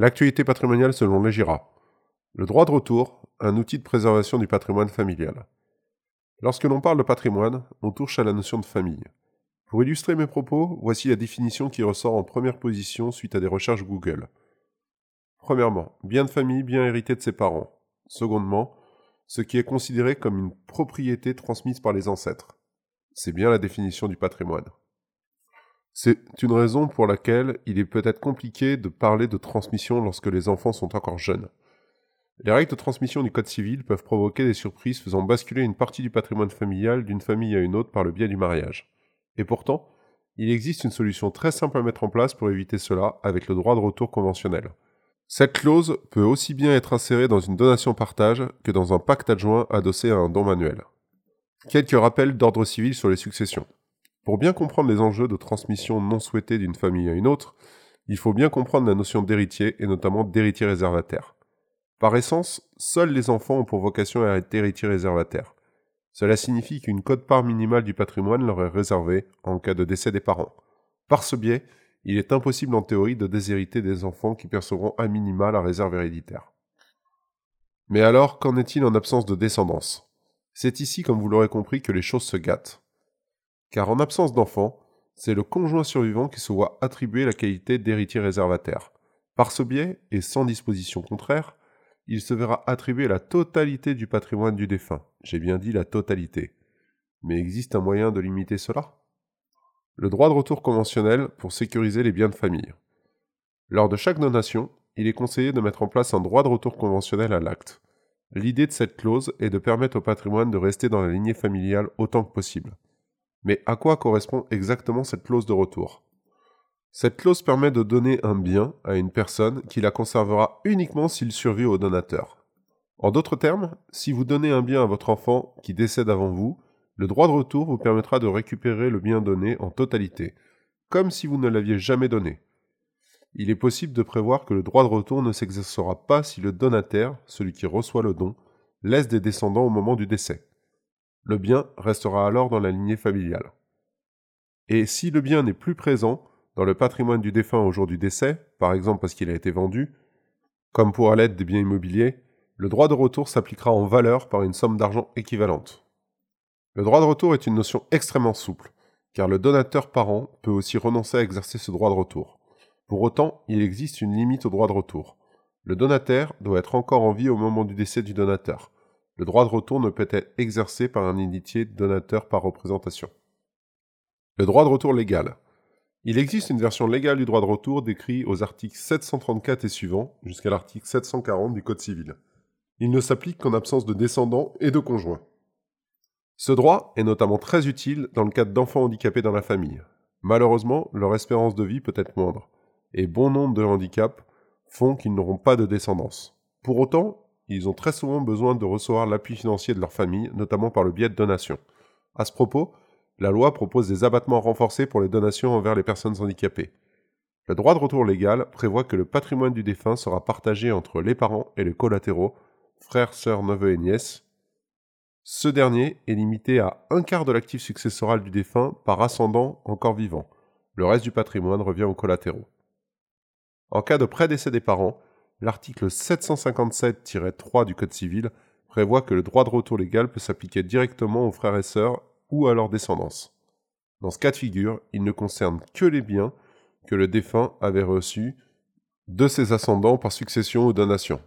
L'actualité patrimoniale selon le GIRA. Le droit de retour, un outil de préservation du patrimoine familial. Lorsque l'on parle de patrimoine, on touche à la notion de famille. Pour illustrer mes propos, voici la définition qui ressort en première position suite à des recherches Google. Premièrement, bien de famille bien hérité de ses parents. Secondement, ce qui est considéré comme une propriété transmise par les ancêtres. C'est bien la définition du patrimoine. C'est une raison pour laquelle il est peut-être compliqué de parler de transmission lorsque les enfants sont encore jeunes. Les règles de transmission du Code civil peuvent provoquer des surprises faisant basculer une partie du patrimoine familial d'une famille à une autre par le biais du mariage. Et pourtant, il existe une solution très simple à mettre en place pour éviter cela avec le droit de retour conventionnel. Cette clause peut aussi bien être insérée dans une donation-partage que dans un pacte adjoint adossé à un don manuel. Quelques rappels d'ordre civil sur les successions. Pour bien comprendre les enjeux de transmission non souhaitée d'une famille à une autre, il faut bien comprendre la notion d'héritier et notamment d'héritier réservataire. Par essence, seuls les enfants ont pour vocation à être héritiers réservataires. Cela signifie qu'une cote-part minimale du patrimoine leur est réservée en cas de décès des parents. Par ce biais, il est impossible en théorie de déshériter des enfants qui percevront à minima la réserve héréditaire. Mais alors, qu'en est-il en absence de descendance? C'est ici, comme vous l'aurez compris, que les choses se gâtent car en absence d'enfant, c'est le conjoint survivant qui se voit attribuer la qualité d'héritier réservataire. Par ce biais, et sans disposition contraire, il se verra attribuer la totalité du patrimoine du défunt. J'ai bien dit la totalité. Mais existe un moyen de limiter cela? Le droit de retour conventionnel pour sécuriser les biens de famille. Lors de chaque donation, il est conseillé de mettre en place un droit de retour conventionnel à l'acte. L'idée de cette clause est de permettre au patrimoine de rester dans la lignée familiale autant que possible. Mais à quoi correspond exactement cette clause de retour? Cette clause permet de donner un bien à une personne qui la conservera uniquement s'il survit au donateur. En d'autres termes, si vous donnez un bien à votre enfant qui décède avant vous, le droit de retour vous permettra de récupérer le bien donné en totalité, comme si vous ne l'aviez jamais donné. Il est possible de prévoir que le droit de retour ne s'exercera pas si le donataire, celui qui reçoit le don, laisse des descendants au moment du décès. Le bien restera alors dans la lignée familiale. Et si le bien n'est plus présent dans le patrimoine du défunt au jour du décès, par exemple parce qu'il a été vendu, comme pour l'aide des biens immobiliers, le droit de retour s'appliquera en valeur par une somme d'argent équivalente. Le droit de retour est une notion extrêmement souple, car le donateur parent peut aussi renoncer à exercer ce droit de retour. Pour autant, il existe une limite au droit de retour. Le donataire doit être encore en vie au moment du décès du donateur. Le droit de retour ne peut être exercé par un héritier donateur par représentation. Le droit de retour légal. Il existe une version légale du droit de retour décrit aux articles 734 et suivants jusqu'à l'article 740 du Code civil. Il ne s'applique qu'en absence de descendants et de conjoints. Ce droit est notamment très utile dans le cadre d'enfants handicapés dans la famille. Malheureusement, leur espérance de vie peut être moindre, et bon nombre de handicaps font qu'ils n'auront pas de descendance. Pour autant, ils ont très souvent besoin de recevoir l'appui financier de leur famille, notamment par le biais de donations. À ce propos, la loi propose des abattements renforcés pour les donations envers les personnes handicapées. Le droit de retour légal prévoit que le patrimoine du défunt sera partagé entre les parents et les collatéraux, frères, sœurs, neveux et nièces. Ce dernier est limité à un quart de l'actif successoral du défunt par ascendant encore vivant. Le reste du patrimoine revient aux collatéraux. En cas de prédécès des parents, l'article 757-3 du Code civil prévoit que le droit de retour légal peut s'appliquer directement aux frères et sœurs ou à leur descendance. Dans ce cas de figure, il ne concerne que les biens que le défunt avait reçus de ses ascendants par succession ou donation.